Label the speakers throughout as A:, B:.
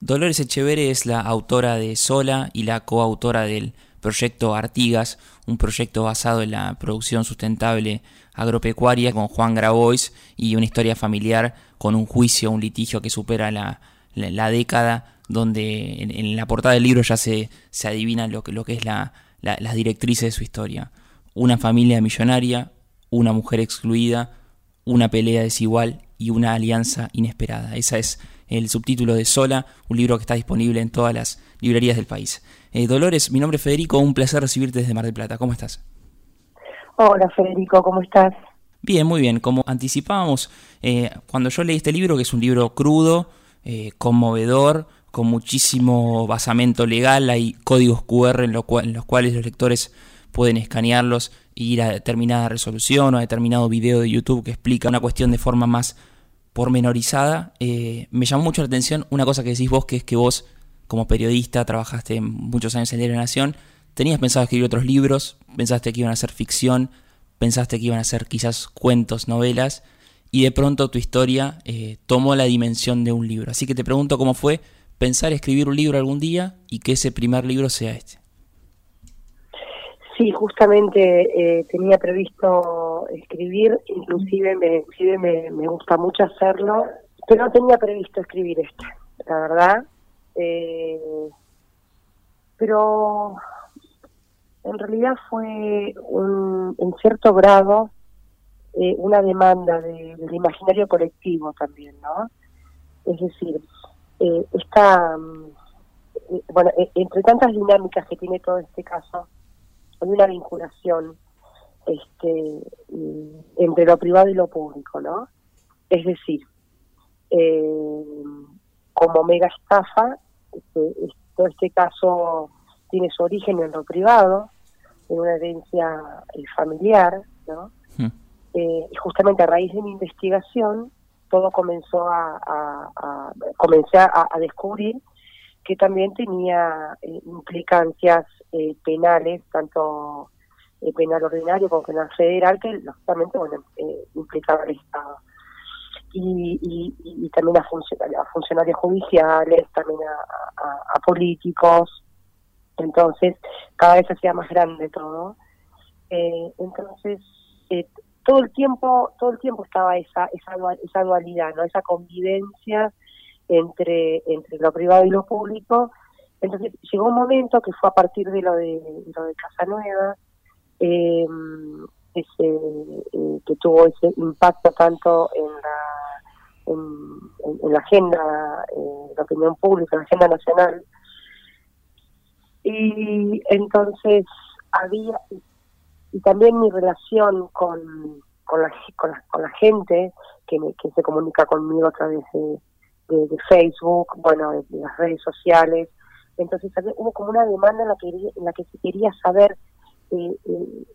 A: Dolores Echeverre es la autora de Sola y la coautora del proyecto Artigas, un proyecto basado en la producción sustentable agropecuaria con Juan Grabois y una historia familiar con un juicio, un litigio que supera la, década, donde en, la portada del libro ya se, se adivina lo que, lo que es la, las directrices de su historia. Una familia millonaria, una mujer excluida, una pelea desigual y una alianza inesperada. Esa es el subtítulo de Sola, un libro que está disponible en todas las librerías del país. Eh, Dolores, mi nombre es Federico, un placer recibirte desde Mar del Plata. ¿Cómo estás?
B: Hola Federico, ¿cómo estás?
A: Bien, muy bien. Como anticipábamos, eh, cuando yo leí este libro, que es un libro crudo, eh, conmovedor, con muchísimo basamento legal, hay códigos QR en, en los cuales los lectores pueden escanearlos e ir a determinada resolución o a determinado video de YouTube que explica una cuestión de forma más pormenorizada, eh, me llamó mucho la atención una cosa que decís vos, que es que vos, como periodista, trabajaste muchos años en Diario Nación, tenías pensado escribir otros libros, pensaste que iban a ser ficción, pensaste que iban a ser quizás cuentos, novelas, y de pronto tu historia eh, tomó la dimensión de un libro. Así que te pregunto cómo fue pensar escribir un libro algún día y que ese primer libro sea este.
B: Sí, justamente eh, tenía previsto escribir, inclusive me, inclusive me, gusta mucho hacerlo, pero no tenía previsto escribir esto, la verdad. Eh, pero en realidad fue un, en cierto grado eh, una demanda del imaginario colectivo también, ¿no? Es decir, eh, esta, mm, bueno, e, entre tantas dinámicas que tiene todo este caso, hay una vinculación este, entre lo privado y lo público, ¿no? Es decir, eh, como mega estafa, este, todo este caso tiene su origen en lo privado, en una herencia eh, familiar, ¿no? Hmm. Eh, y justamente a raíz de mi investigación, todo comenzó a, a, comencé a, descubrir que también tenía implicancias penales, tanto eh, penal ordinario como penal federal, que lógicamente bueno, eh, implicaba al Estado. Y, y, también a, a funcionarios judiciales, también a, políticos. Entonces, cada vez hacía más grande todo. Eh, entonces, todo el tiempo todo el tiempo estaba esa esa, esa dualidad, no esa convivencia entre entre lo privado y lo público. Entonces, llegó un momento que fue a partir de lo de, lo de Casanueva, eh, ese, eh, que tuvo ese impacto tanto en la, en, la agenda, en la opinión pública, en la agenda nacional. Y entonces había, y también mi relación con, con, la, con, la, gente que, que se comunica conmigo a través de, de, Facebook, bueno, de, las redes sociales. Entonces hubo como una demanda en la que, en la que se quería saber eh, eh,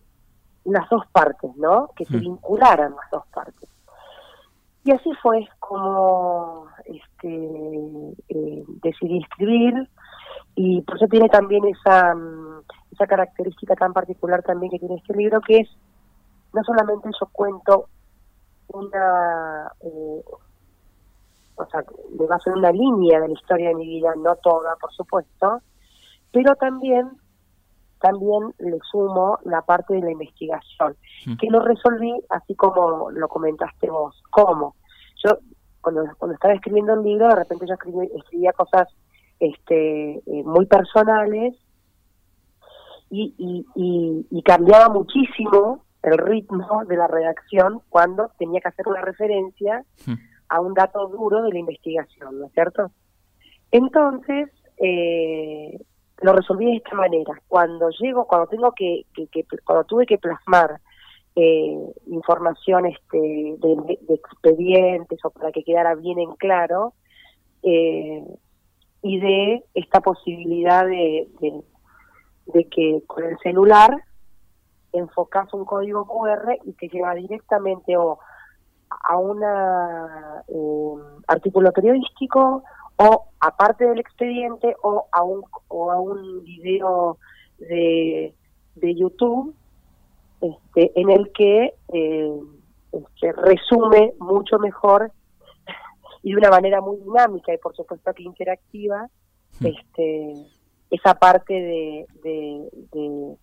B: las dos partes, ¿no? Que se mm. vincularan las dos partes. Y así fue como este, eh, decidí escribir y por eso tiene también esa, mm, esa característica tan particular también que tiene este libro, que es no solamente yo cuento una, eh, o sea, me baso en una línea de la historia de mi vida, no toda, por supuesto, pero también también le sumo la parte de la investigación, mm. que lo resolví así como lo comentaste vos. ¿Cómo? Yo, cuando, cuando estaba escribiendo el libro, de repente yo escribía cosas este, eh, muy personales y, y, y, cambiaba muchísimo el ritmo de la redacción cuando tenía que hacer una referencia mm. a un dato duro de la investigación, ¿no es cierto? Entonces, eh, lo resolví de esta manera. Cuando llego, cuando tengo que, cuando tuve que plasmar eh, información este, de, expedientes o para que quedara bien en claro, eh, y de esta posibilidad de, de, que con el celular enfocas un código QR y te lleva directamente o a un eh, artículo periodístico o aparte del expediente o a un, o a un video de, de YouTube este, en el que eh, este, resume mucho mejor y de una manera muy dinámica y por supuesto que interactiva, mm. este, esa parte de, de,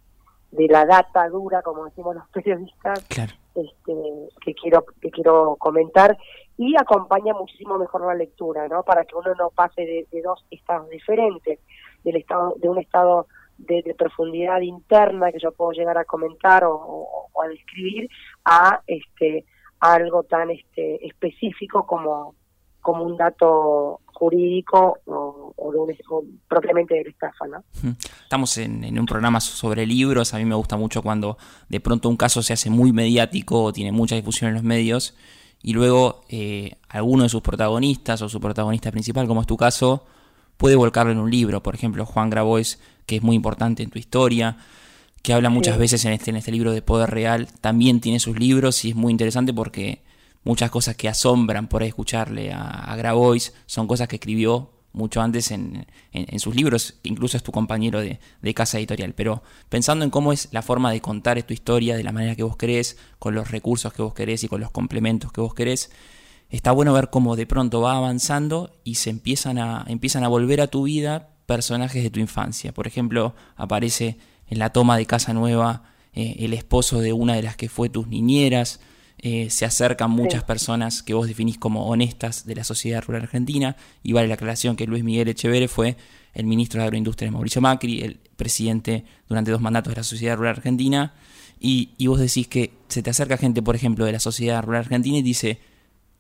B: de, la data dura, como decimos los periodistas, este, que quiero que quiero comentar y acompaña muchísimo mejor la lectura, ¿no? Para que uno no pase de, dos estados diferentes, del estado de un estado de, profundidad interna que yo puedo llegar a comentar o, a describir a este algo tan este específico como como un dato jurídico o, propiamente de la estafa. ¿no?
A: Estamos en, un programa sobre libros, a mí me gusta mucho cuando de pronto un caso se hace muy mediático o tiene mucha difusión en los medios y luego eh, alguno de sus protagonistas o su protagonista principal, como es tu caso, puede volcarlo en un libro. Por ejemplo, Juan Grabois, que es muy importante en tu historia, que habla muchas veces en este, en este libro de Poder Real, también tiene sus libros y es muy interesante porque muchas cosas que asombran por escucharle a, Grabois son cosas que escribió mucho antes en, sus libros, incluso es tu compañero de, casa editorial. Pero pensando en cómo es la forma de contar tu historia, de la manera que vos querés, con los recursos que vos querés y con los complementos que vos querés, está bueno ver cómo de pronto va avanzando y se empiezan a, empiezan a volver a tu vida personajes de tu infancia. Por ejemplo, aparece en la toma de Casa Nueva eh, el esposo de una de las que fue tus niñeras, eh, se acercan muchas personas que vos definís como honestas de la sociedad rural argentina, y vale la aclaración que Luis Miguel Echeverre fue el ministro de Agroindustria de Mauricio Macri, el presidente durante dos mandatos de la sociedad rural argentina, y, y vos decís que se te acerca gente, por ejemplo, de la sociedad rural argentina y dice,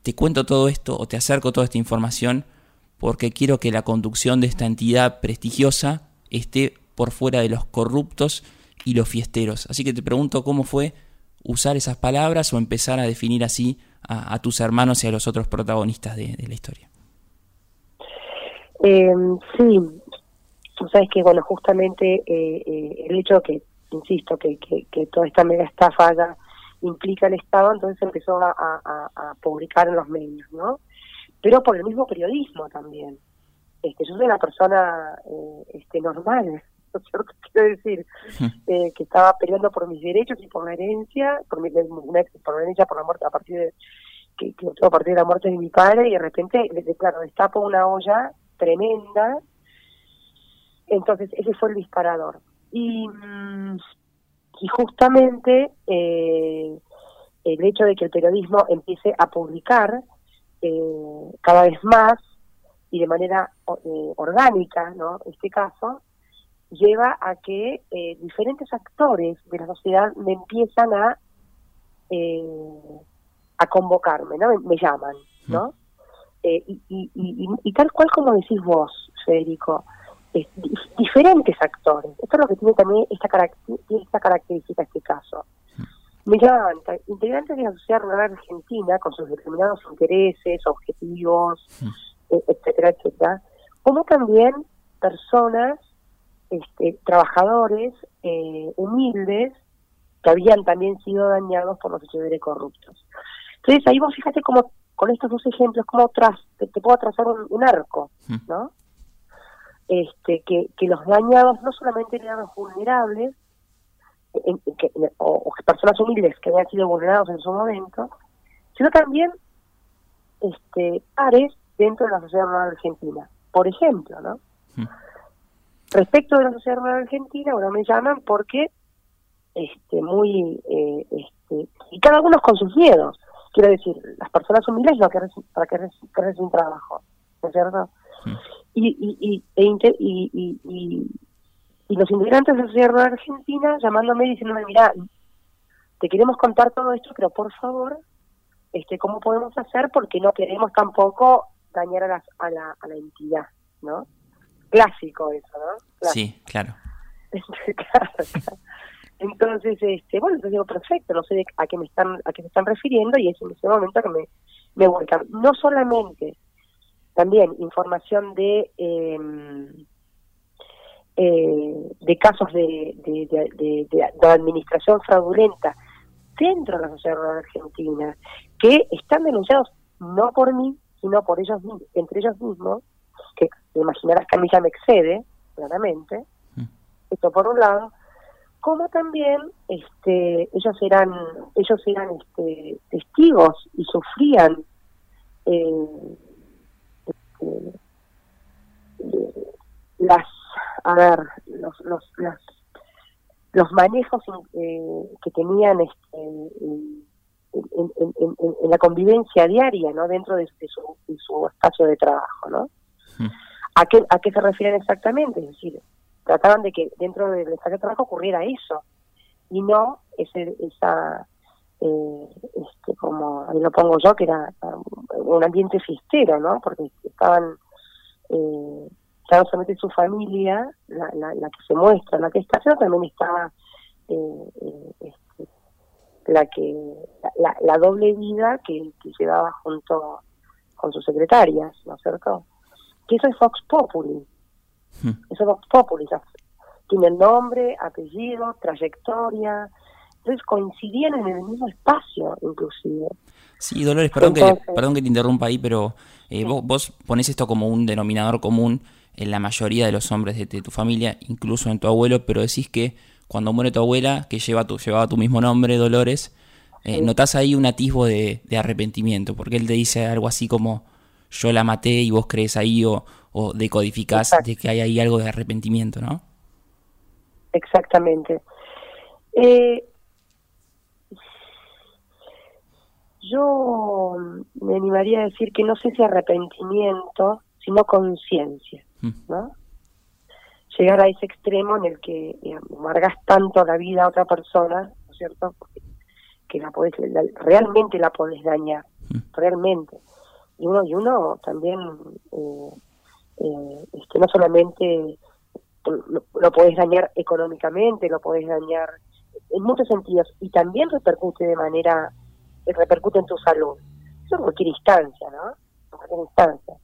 A: te cuento todo esto o te acerco toda esta información porque quiero que la conducción de esta entidad prestigiosa esté por fuera de los corruptos y los fiesteros. Así que te pregunto cómo fue usar esas palabras o empezar a definir así a, tus hermanos y a los otros protagonistas de, la historia?
B: Eh, sí, tú sabes que, bueno, justamente eh, eh, el hecho que, insisto, que, que, toda esta mega estafa implica el Estado, entonces empezó a, publicar en los medios, ¿no? Pero por el mismo periodismo también. Este, yo soy una persona este, normal, quiero decir, eh, que estaba peleando por mis derechos y por la herencia, por, mi, por la herencia, por la muerte, a partir de que, que a partir de la muerte de mi padre, y de repente, claro, destapo una olla tremenda, entonces ese fue el disparador. Y, mm, y justamente eh, el hecho de que el periodismo empiece a publicar eh, cada vez más y de manera orgánica, ¿no? Este caso, lleva a que eh, diferentes actores de la sociedad me empiezan a eh, a convocarme, ¿no? Me, llaman, ¿no? Eh, y, y, y, tal cual como decís vos, Federico, diferentes actores. Esto es lo que tiene también esta, esta característica este caso. Me llaman integrantes de la sociedad rural argentina con sus determinados intereses, objetivos, etcétera, etcétera, como también personas este, trabajadores eh, humildes que habían también sido dañados por los hechos corruptos. Entonces ahí vos fíjate como con estos dos ejemplos, como tras, te, puedo trazar un, arco, hmm. ¿no? Este, que, que los dañados no solamente eran los vulnerables, o, personas humildes que habían sido vulnerados en su momento, sino también este, pares dentro de la sociedad argentina. Por ejemplo, ¿no? Hmm. Respecto de la sociedad rural argentina, ahora me llaman porque este muy eh, este, y cada uno con sus miedos. Quiero decir, las personas humildes no quieren para que un trabajo, ¿no es cierto? Y, y, y, e y, y, y, los integrantes de la sociedad rural argentina llamándome y diciéndome, mira, te queremos contar todo esto, pero por favor, este, ¿cómo podemos hacer? Porque no queremos tampoco dañar a la, a la, a la entidad, ¿no? Clásico eso, ¿no?
A: Sí, claro.
B: Entonces, este, bueno, entonces digo, perfecto, no sé a qué me están a qué se están refiriendo y es en ese momento que me, me vuelcan. No solamente, también información de em, eh, de casos de, de, de, administración fraudulenta dentro de la sociedad rural argentina que están denunciados no por mí, sino por ellos entre ellos mismos, que imaginarás que a mí ya me excede, claramente, mm. esto por un lado, como también este, ellos eran, ellos eran este, testigos y sufrían eh, este, las, a ver, los, los, los manejos eh, que tenían este, en, la convivencia diaria, ¿no? Dentro de, su, su, espacio de trabajo, ¿no? ¿A qué, ¿A qué se refieren exactamente? Es decir, trataban de que dentro del espacio de trabajo ocurriera eso y no ese, esa, eh, este, como ahí lo pongo yo, que era un ambiente fiestero, ¿no? Porque estaban, eh, no solamente su familia, la, la, que se muestra, la que está, sino también estaba eh, eh este, la que la, la, doble vida que, que llevaba junto con sus secretarias, ¿no es cierto? Que eso es Fox Populi. Hmm. Eso es Vox Populi. Tiene nombre, apellido, trayectoria. Entonces coincidían en el mismo espacio, inclusive.
A: Sí, Dolores, perdón, que, perdón que te interrumpa ahí, pero eh, vos, vos pones esto como un denominador común en la mayoría de los hombres de, tu familia, incluso en tu abuelo, pero decís que cuando muere tu abuela, que lleva tu, llevaba tu mismo nombre, Dolores, eh, notás ahí un atisbo de, arrepentimiento, porque él te dice algo así como yo la maté y vos crees ahí o, o decodificás de que hay ahí algo de arrepentimiento, ¿no?
B: Exactamente. Eh, yo me animaría a decir que no sé si arrepentimiento, sino conciencia, mm. ¿no? Llegar a ese extremo en el que amargas tanto la vida a otra persona, ¿no es cierto? Que la podés, realmente la podés dañar, mm. realmente. Y uno, y uno también, eh, eh, este, no solamente lo, lo podés dañar económicamente, lo podés dañar en muchos sentidos, y también repercute de manera repercute en tu salud. Eso en cualquier instancia, ¿no? En cualquier instancia.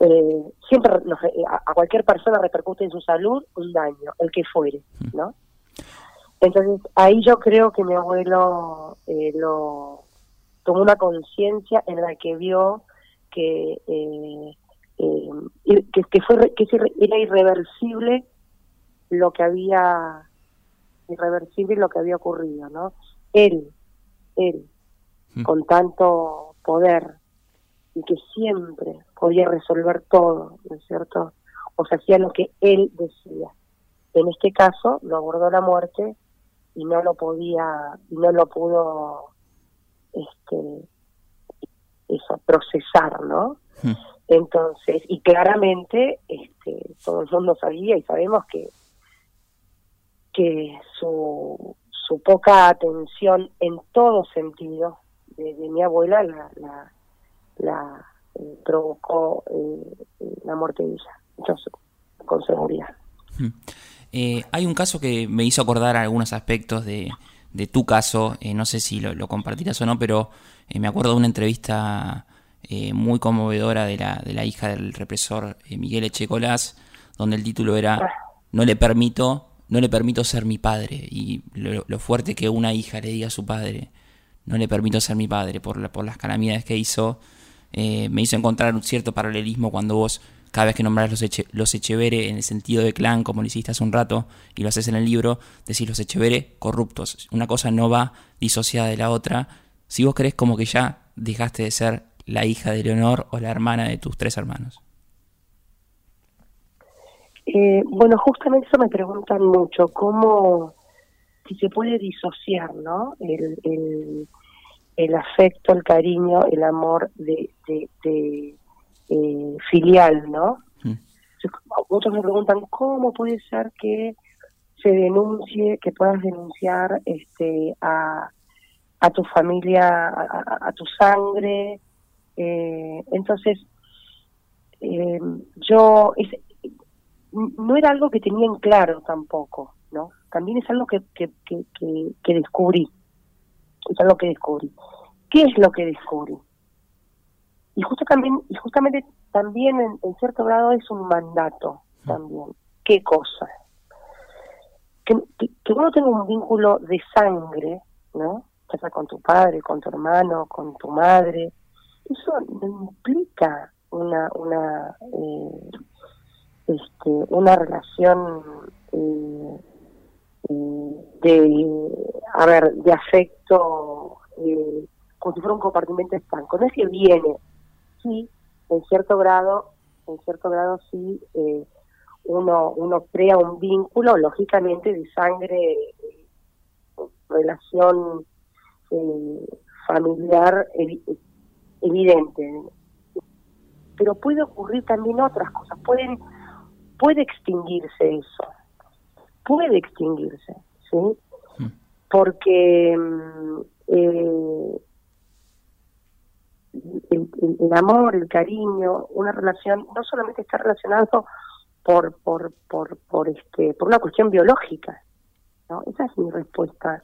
B: Eh, siempre a, cualquier persona repercute en su salud un daño, el que fuere, ¿no? Entonces ahí yo creo que mi abuelo eh, lo tomó una conciencia en la que vio que eh, que, que, fue que era irreversible lo que había irreversible lo que había ocurrido, ¿no? Él, él con tanto poder y que siempre podía resolver todo, ¿no es cierto? O se hacía lo que él decía. En este caso lo abordó la muerte y no lo podía, y no lo pudo este eso procesar, ¿no? Entonces, y claramente este todo el mundo sabía y sabemos que que su, su poca atención en todo sentido de, mi abuela la, la, la eh, provocó eh, la muerte de ella, entonces, con seguridad.
A: Hmm. Eh, hay un caso que me hizo acordar algunos aspectos de, de tu caso, no sé si lo, compartirás o no, pero me acuerdo de una entrevista muy conmovedora de la, de la hija del represor Miguel Echecolás, donde el título era. No le permito, no le permito ser mi padre, y lo, lo fuerte que una hija le diga a su padre, no le permito ser mi padre por, por las calamidades que hizo. Eh, me hizo encontrar un cierto paralelismo cuando vos, cada vez que nombrás los, los Echevere en el sentido de clan, como lo hiciste hace un rato, y lo haces en el libro, decís los Echevere corruptos. Una cosa no va disociada de la otra. Si vos crees como que ya dejaste de ser la hija de Leonor o la hermana de tus tres hermanos.
B: Eh, bueno, justamente eso me preguntan mucho, ¿cómo, si se puede disociar, ¿no? El, el, afecto, el cariño, el amor de, de, eh, filial, ¿no? Mm. Otros me preguntan cómo puede ser que se denuncie, que puedas denunciar este a, a tu familia, a, tu sangre. Eh, entonces, eh, yo no era algo que tenía en claro tampoco, ¿no? También es algo que, que, que, que, descubrí, es algo que descubrí. ¿Qué es lo que descubrí? Y justo también, y justamente también en, cierto grado es un mandato también. ¿Qué cosa? Que, que, uno tenga un vínculo de sangre, ¿no? Ya sea con tu padre, con tu hermano, con tu madre. Eso no implica una, una eh, este, una relación eh, de, a ver, de afecto, eh, como si fuera un compartimento estanco. No es que viene, sí, en cierto grado, en cierto grado sí, eh, uno, uno crea un vínculo, lógicamente, de sangre, relación eh, familiar evidente. Pero puede ocurrir también otras cosas, pueden, puede extinguirse eso, puede extinguirse, ¿sí? Mm. Porque mm, eh, el, amor, el cariño, una relación no solamente está relacionado por por por por este por una cuestión biológica, ¿no? Esa es mi respuesta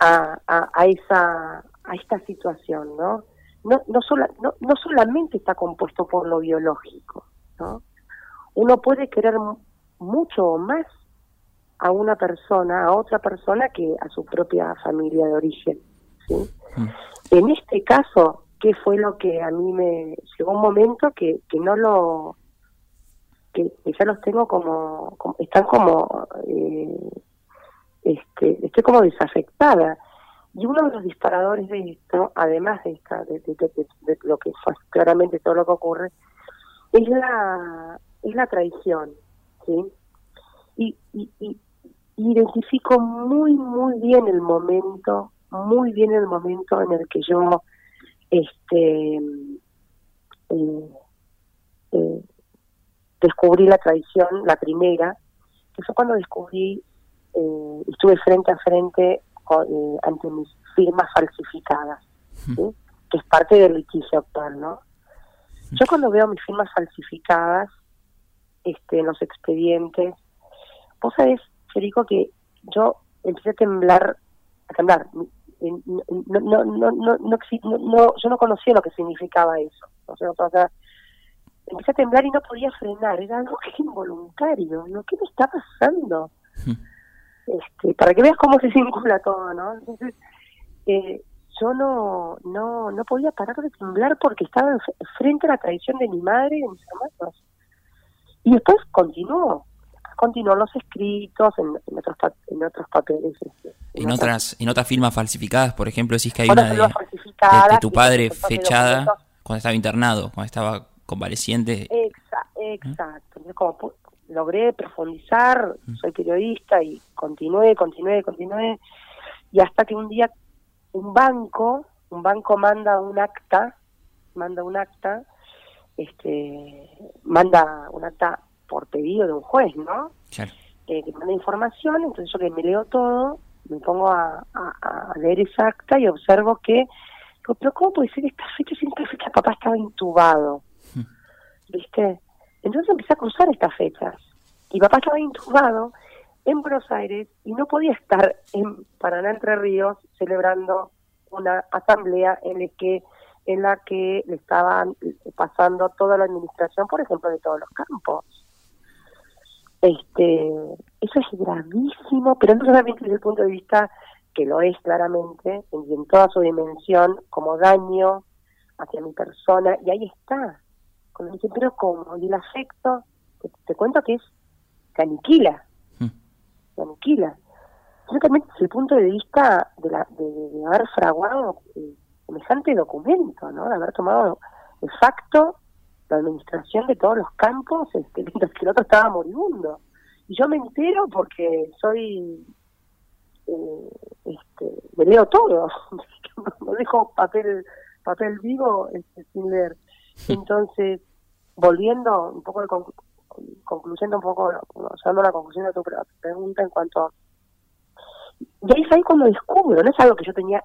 B: a, a, esa a esta situación, ¿no? No no, no no solamente está compuesto por lo biológico, ¿no? Uno puede querer mucho o más a una persona, a otra persona que a su propia familia de origen, ¿sí? Mm. En este caso, qué fue lo que a mí me llegó un momento que, que no lo que, ya los tengo como, están como eh, este estoy como desafectada. Y uno de los disparadores de esto además de esta de, lo que fue claramente todo lo que ocurre es la es la traición sí y, y, y identifico muy muy bien el momento muy bien el momento en el que yo este eh, eh, descubrí la tradición, la primera, que fue cuando descubrí, eh, estuve frente a frente ante mis firmas falsificadas, que es parte del litigio actual, ¿no? Yo cuando veo mis firmas falsificadas este, en los expedientes, vos sabés, Federico, que yo empecé a temblar, a temblar, no, no, no, no, no, yo no conocía lo que significaba eso. O sea, o sea, empecé a temblar y no podía frenar, era algo que involuntario, ¿no? ¿Qué me está pasando? este, para que veas cómo se vincula todo, ¿no? Entonces, eh, yo no, no, no podía parar de temblar porque estaba frente a la tradición de mi madre y de mis hermanos. Y después continuó, continuó los escritos en, otros en otros papeles este,
A: en, otras en otras firmas falsificadas por ejemplo decís que hay una de, tu padre fechada cuando estaba internado cuando estaba convaleciente.
B: Exacto. Como logré profundizar mm. soy periodista y continué continué continué. Y hasta que un día un banco un banco manda un acta manda un acta este manda un acta por pedido de un juez, ¿no? Claro. Eh, que manda información, entonces yo que me leo todo, me pongo a, leer esa acta y observo que, pero ¿cómo puede ser esta fecha sin esta fecha? Papá estaba intubado, hmm. ¿viste? Entonces empecé a cruzar estas fechas. Y papá estaba intubado en Buenos Aires y no podía estar en Paraná Entre Ríos celebrando una asamblea en la que en la que le estaban pasando toda la administración, por ejemplo, de todos los campos. Este, eso es gravísimo, pero no solamente desde el punto de vista que lo es claramente, y en toda su dimensión, como daño hacia mi persona, y ahí está. Cuando dice, pero como, y el afecto, te, cuento que es, que aniquila, mm. aniquila. también desde el punto de vista de, la, de, haber fraguado eh, semejante documento, ¿no? De haber tomado de facto la administración de todos los campos, este, mientras que el otro estaba moribundo. Y yo me entero porque soy, eh, este, me leo todo, no dejo papel papel vivo este, sin leer. Entonces, volviendo un poco de concluyendo un poco, usando la conclusión de tu pregunta en cuanto a... Y es ahí cuando descubro, no es algo que yo tenía,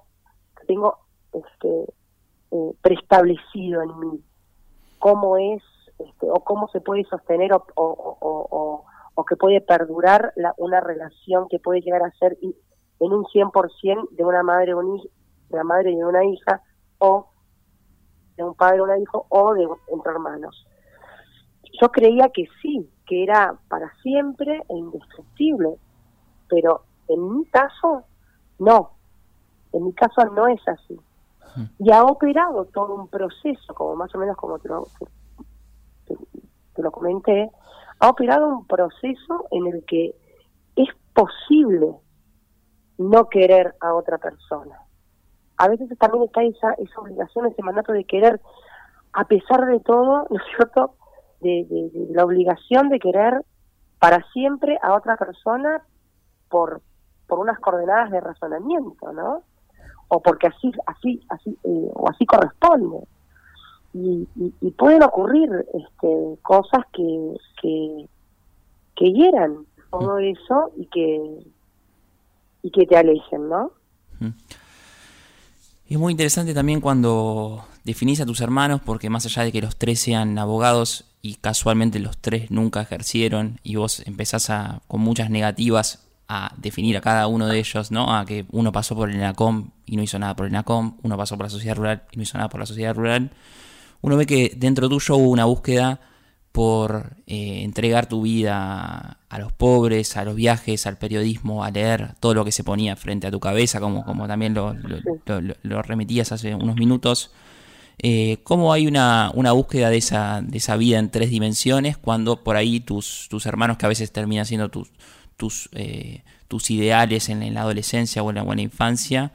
B: que tengo este, eh, preestablecido en mí, cómo es este, o cómo se puede sostener o, o, o, que puede perdurar la, una relación que puede llegar a ser en un 100% de una madre de una madre y una hija o de un padre y una hijo o de entre hermanos. Yo creía que sí, que era para siempre e indestructible, pero en mi caso no. En mi caso no es así y ha operado todo un proceso, como más o menos como te lo, te, lo comenté, ha operado un proceso en el que es posible no querer a otra persona. A veces también está esa, esa obligación, ese mandato de querer a pesar de todo, ¿no es cierto?, de, la obligación de querer para siempre a otra persona por, por unas coordenadas de razonamiento, ¿no? O porque así, así, así, eh, o así corresponde. Y, y, pueden ocurrir este, cosas que, que, que hieran todo mm. eso y que, y que te alejen, ¿no? Mm.
A: Es muy interesante también cuando definís a tus hermanos, porque más allá de que los tres sean abogados y casualmente los tres nunca ejercieron y vos empezás a, con muchas negativas a definir a cada uno de ellos, ¿no? A que uno pasó por el ENACOM y no hizo nada por el ENACOM, uno pasó por la sociedad rural y no hizo nada por la sociedad rural. Uno ve que dentro tuyo hubo una búsqueda por eh, entregar tu vida a los pobres, a los viajes, al periodismo, a leer todo lo que se ponía frente a tu cabeza, como, como también lo, lo, remitías hace unos minutos. Eh, ¿Cómo hay una, una, búsqueda de esa, de esa vida en tres dimensiones cuando por ahí tus, tus hermanos, que a veces terminan siendo tus, tus, eh, tus ideales en, la adolescencia o en la buena infancia,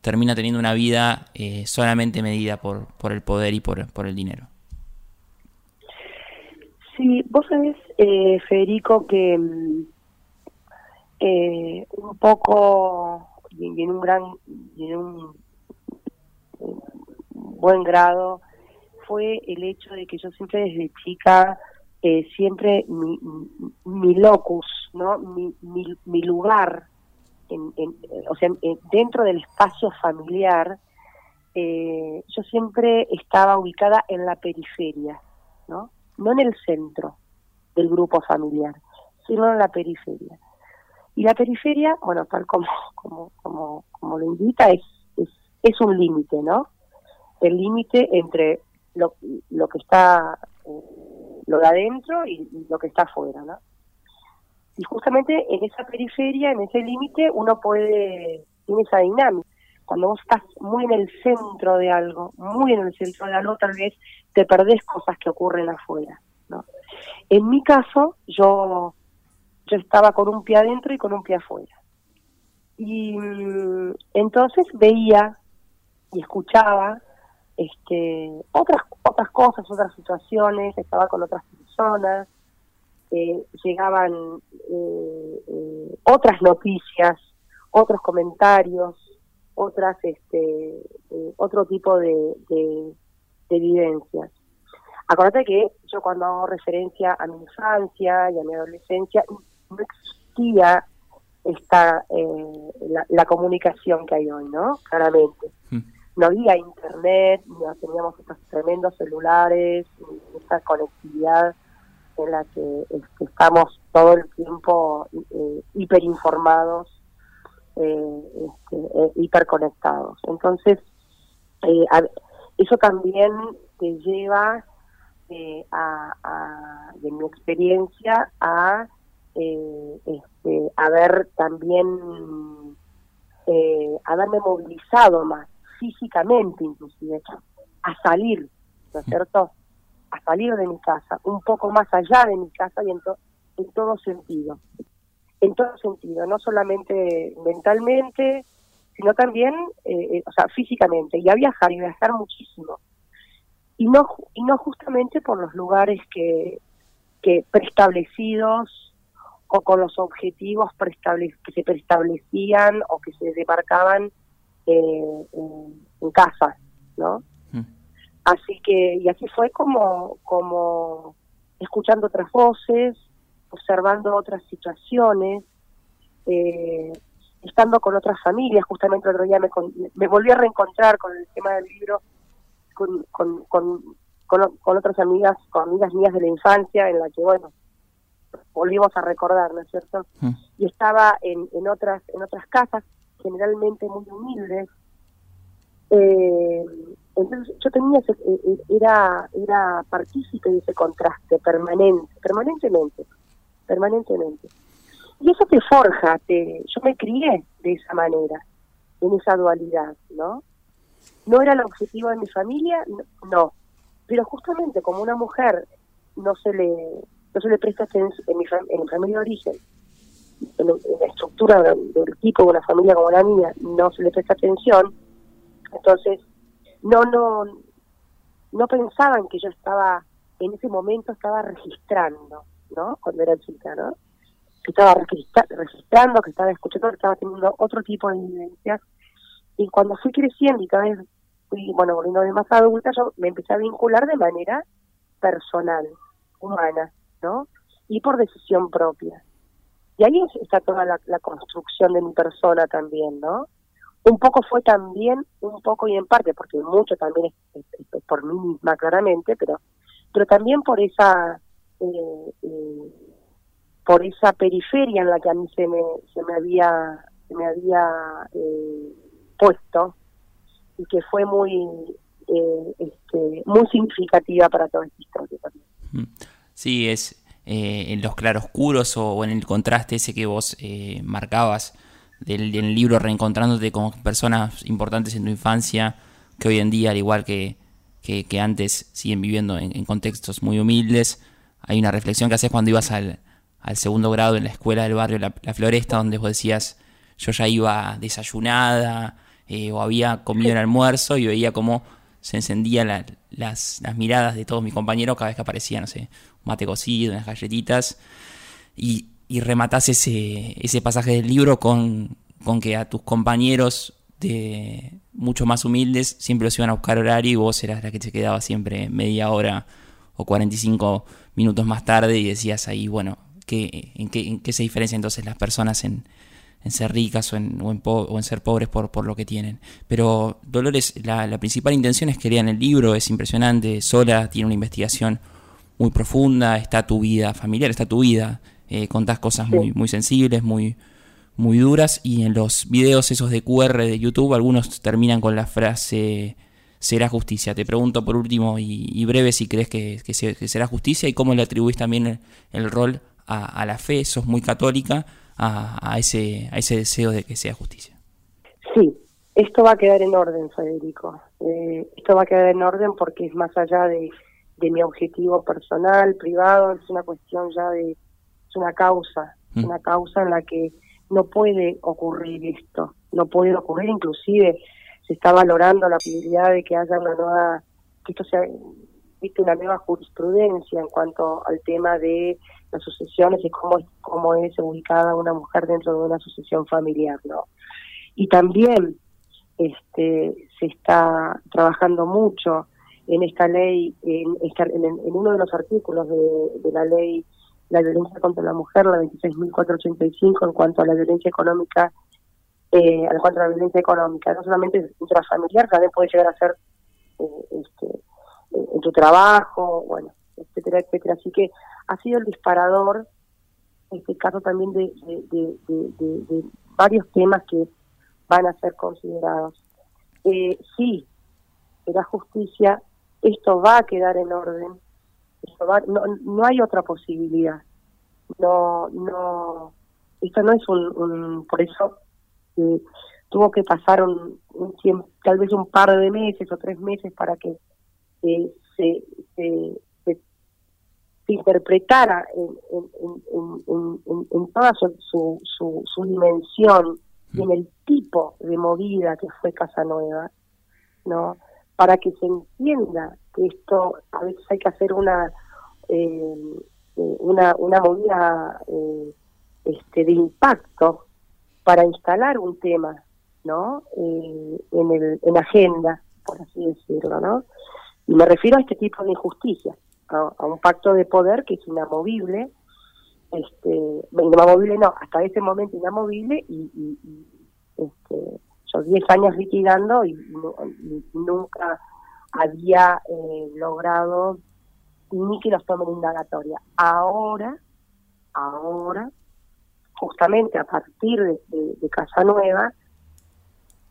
A: termina teniendo una vida solamente medida por, por el poder y por, por el dinero?
B: Sí, vos sabés, eh, Federico, que mm, eh, un poco y, en un gran y en un, buen grado fue el hecho de que yo siempre desde chica eh, siempre mi, mi locus, ¿no? Mi, mi, lugar, en, o sea, dentro del espacio familiar, yo siempre estaba ubicada en la periferia, ¿no? no en el centro del grupo familiar, sino en la periferia. Y la periferia, bueno, tal como, como, como, como lo indica, es, es, es un límite, ¿no? El límite entre lo, lo que está, eh, lo de adentro y, lo que está afuera, ¿no? Y justamente en esa periferia, en ese límite, uno puede, tiene esa dinámica. Cuando vos estás muy en el centro de algo, muy en el centro de algo, tal vez te perdés cosas que ocurren afuera. ¿no? En mi caso, yo, yo estaba con un pie adentro y con un pie afuera. Y mm, entonces veía y escuchaba este, otras, otras cosas, otras situaciones, estaba con otras personas, eh, llegaban eh, eh, otras noticias, otros comentarios, otras este otro tipo de, de. Acuérdate que yo cuando hago referencia a mi infancia y a mi adolescencia, no existía esta la, comunicación que hay hoy, ¿no? Claramente. Hmm. No había internet, no teníamos estos tremendos celulares, esta conectividad en la que este, estamos todo el tiempo eh, hiperinformados eh, este, eh, hiperconectados. Entonces, eh, eso también te lleva eh, a, de mi experiencia, a este, haber también, haberme movilizado más físicamente inclusive, a salir, ¿no es cierto? A salir de mi casa, un poco más allá de mi casa y en, en todo sentido en todo sentido, no solamente mentalmente, sino también, eh, eh, o sea, físicamente, y a viajar, y viajar muchísimo. Y no, y no justamente por los lugares que, que preestablecidos o con los objetivos que se preestablecían o que se demarcaban eh, en, casa, ¿no? Mm. Así que, y así fue como, como escuchando otras voces, observando otras situaciones, eh, estando con otras familias, justamente el otro día me, me volví a reencontrar con el tema del libro, con, con, con, con, otras amigas, con amigas mías de la infancia, en la que, bueno, volvimos a recordar, ¿no es cierto? Mm. Y estaba en, en, otras, en otras casas, generalmente muy humildes, eh, entonces yo tenía ese, eh, eh, era era partícipe de ese contraste permanente permanentemente permanentemente. Y eso te forja, te, yo me crié de esa manera, en esa dualidad, ¿no? ¿No era el objetivo de mi familia? No. Pero justamente como una mujer no se le, no se le presta atención en mi, en mi familia de origen, en, la estructura del, tipo de una familia como la mía, no se le presta atención, entonces no, no, no pensaban que yo estaba, en ese momento estaba registrando, ¿no? Cuando era chica, ¿no? Que estaba registrando, que estaba escuchando, que estaba teniendo otro tipo de vivencias. Y cuando fui creciendo y cada vez fui, bueno, volviendo de más adulta, yo me empecé a vincular de manera personal, humana, ¿no? Y por decisión propia. Y ahí está toda la, construcción de mi persona también, ¿no? Un poco fue también, un poco y en parte, porque mucho también es, por mí misma claramente, pero pero también por esa eh, eh, por esa periferia en la que a mí se me se me había se me había eh, puesto y que fue muy este, muy significativa para toda esta historia también. Mm.
A: Sí, es eh, en los claroscuros o, en el contraste ese que vos eh, marcabas del, libro reencontrándote con personas importantes en tu infancia que hoy en día, al igual que, que, antes, siguen viviendo en, contextos muy humildes. Hay una reflexión que haces cuando ibas al, al segundo grado en la escuela del barrio La, Floresta, donde vos decías, yo ya iba desayunada eh, o había comido el almuerzo y veía cómo se encendían las, las, miradas de todos mis compañeros cada vez que aparecía, no sé, mate cocido, unas galletitas, y, y rematás ese, ese pasaje del libro con, con que a tus compañeros de mucho más humildes siempre los iban a buscar horario y vos eras la que te quedaba siempre media hora o 45 minutos más tarde y decías ahí, bueno, ¿qué, en, qué, ¿en qué se diferencia entonces las personas en, en ser ricas o en, o en, o en, ser pobres por, por lo que tienen. Pero Dolores, la, la principal intención es que lean el libro, es impresionante, sola, tiene una investigación muy profunda, está tu vida familiar, está tu vida, eh, contás cosas muy, muy sensibles, muy, muy duras, y en los videos esos de QR de YouTube, algunos terminan con la frase será justicia. Te pregunto por último y, breve si crees que, que, será justicia y cómo le atribuís también el, rol a, a, la fe, sos muy católica, a, a, ese, a ese deseo de que sea justicia.
B: Sí, esto va a quedar en orden, Federico. Eh, esto va a quedar en orden porque es más allá de de mi objetivo personal, privado, es una cuestión ya de, es una causa, mm. una causa en la que no puede ocurrir esto, no puede ocurrir, inclusive se está valorando la posibilidad de que haya una nueva, que esto sea, viste, una nueva jurisprudencia en cuanto al tema de las sucesiones y cómo, cómo es ubicada una mujer dentro de una sucesión familiar, ¿no? Y también este, se está trabajando mucho en esta ley, en, en, uno de los artículos de, la ley la violencia contra la mujer, la 26.485, en cuanto a la violencia económica, eh, en cuanto a la violencia económica, no solamente intrafamiliar, también puede llegar a ser eh, este, en tu trabajo, bueno, etcétera, etcétera. Así que ha sido el disparador, este caso también de, varios temas que van a ser considerados. Eh, sí, la justicia esto va a quedar en orden, no, no hay otra posibilidad. No, no, esto no es un, por eso eh, tuvo que pasar un, tiempo, tal vez un par de meses o tres meses para que eh, se, se, se, interpretara en, en, en, toda su, su, su, dimensión y en el tipo de movida que fue Casanueva, ¿no? para que se entienda que esto a veces hay que hacer una eh, eh, una, una movida eh, este, de impacto para instalar un tema no en el en agenda por así decirlo no y me refiero a este tipo de injusticia a, un pacto de poder que es inamovible este inamovible no hasta ese momento inamovible y, y este yo 10 años litigando y, nunca había eh, logrado ni que los tomen indagatoria. Ahora, ahora, justamente a partir de, de, Casa Nueva,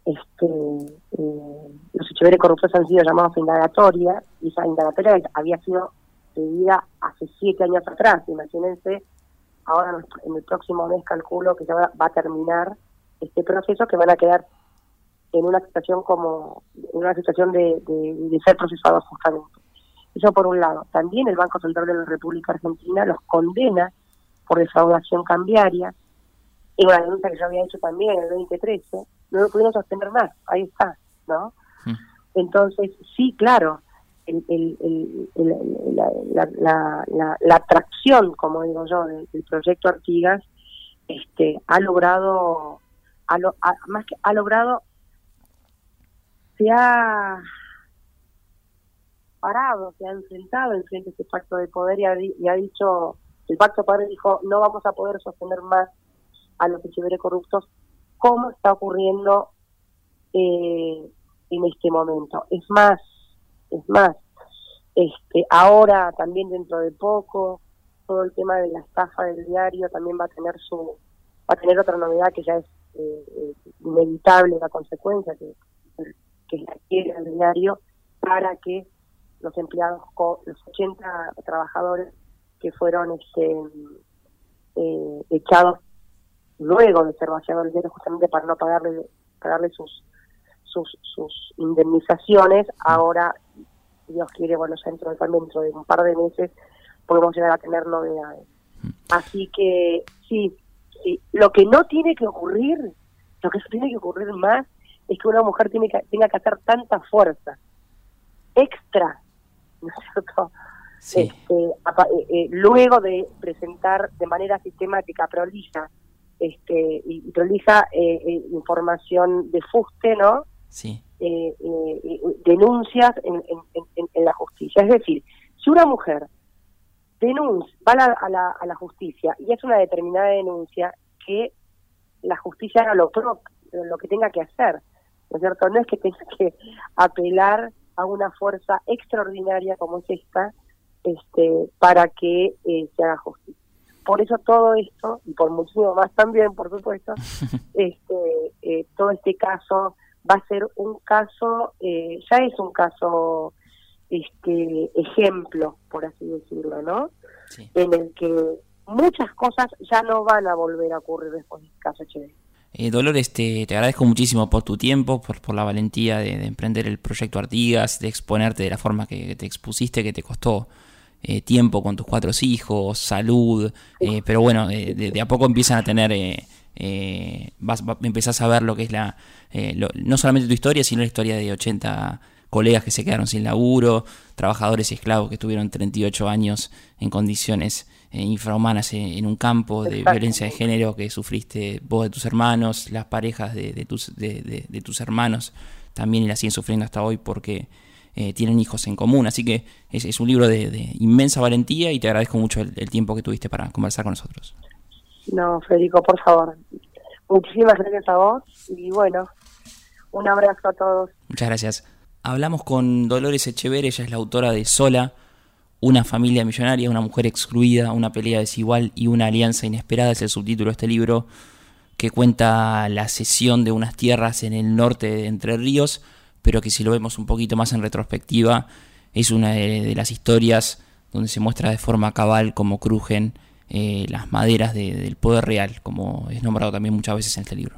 B: este, eh, los hechos corruptos han sido llamados a indagatoria y esa indagatoria había sido pedida hace siete años atrás. Imagínense, ahora en el próximo mes calculo que ya va a terminar este proceso que van a quedar en una situación como en una situación de, de, ser procesados justamente. Eso por un lado. También el Banco Central de la República Argentina los condena por defraudación cambiaria, en una denuncia que yo había hecho también en el 2013, no lo pudimos sostener más, ahí está, ¿no? Mm. Entonces, sí, claro, la, atracción, como digo yo, del, proyecto Artigas, este, ha logrado, más que ha logrado, se ha parado, se ha enfrentado en frente a ese pacto de poder y ha, dicho, el pacto de poder dijo, no vamos a poder sostener más a los echeveres corruptos, como está ocurriendo eh, en este momento. Es más, es más, este, ahora también dentro de poco, todo el tema de la estafa del diario también va a tener su, va a tener otra novedad que ya es eh, eh, inevitable la consecuencia que, que la quiere el diario para que los empleados, los 80 trabajadores que fueron este, eh, echados luego de ser vaciado el diario justamente para no pagarle pagarle sus sus, sus indemnizaciones, ahora Dios quiere, bueno, ya dentro, dentro de un par de meses podemos llegar a tener novedades. Mm. Así que sí, sí, lo que no tiene que ocurrir, lo que tiene que ocurrir más es que una mujer tiene que, tenga que hacer tanta fuerza extra, ¿no es cierto? Este, eh, eh, luego de presentar de manera sistemática, prolija, este, y prolija eh, información de fuste, ¿no?
A: sí.
B: Eh, eh, denuncias en, la justicia. Es decir, si una mujer denuncia, va a la, a la, justicia y es una determinada denuncia, que la justicia haga lo, lo que tenga que hacer. ¿No es cierto? No es que tenga que apelar a una fuerza extraordinaria como es esta este, para que eh, se haga justicia. Por eso todo esto, y por muchísimo más también, por supuesto, este, todo este caso va a ser un caso, eh, ya es un caso este ejemplo, por así decirlo, ¿no? En el que muchas cosas ya no van a volver a ocurrir después del caso HD.
A: Eh, Dolores, te, te, agradezco muchísimo por tu tiempo, por, por la valentía de, emprender el proyecto Artigas, de exponerte de la forma que, te expusiste, que te costó eh, tiempo con tus cuatro hijos, salud, eh, pero bueno, de, a poco empiezan a tener eh, vas, empezás a ver lo que es la eh, no solamente tu historia, sino la historia de 80 colegas que se quedaron sin laburo, trabajadores y esclavos que tuvieron 38 años en condiciones eh, infrahumanas en, un campo de violencia de género que sufriste vos de tus hermanos, las parejas de, tus, de, tus hermanos también y la siguen sufriendo hasta hoy porque eh, tienen hijos en común. Así que es, un libro de, inmensa valentía y te agradezco mucho el tiempo que tuviste para conversar con nosotros.
B: No, Federico, por favor. Muchísimas gracias a vos y bueno, un abrazo a todos.
A: Muchas gracias. Hablamos con Dolores Echever, ella es la autora de Sola, una familia millonaria, una mujer excluida, una pelea desigual y una alianza inesperada, es el subtítulo de este libro que cuenta la cesión de unas tierras en el norte de Entre Ríos, pero que si lo vemos un poquito más en retrospectiva, es una de, las historias donde se muestra de forma cabal cómo crujen eh, las maderas del poder real, como es nombrado también muchas veces en este libro.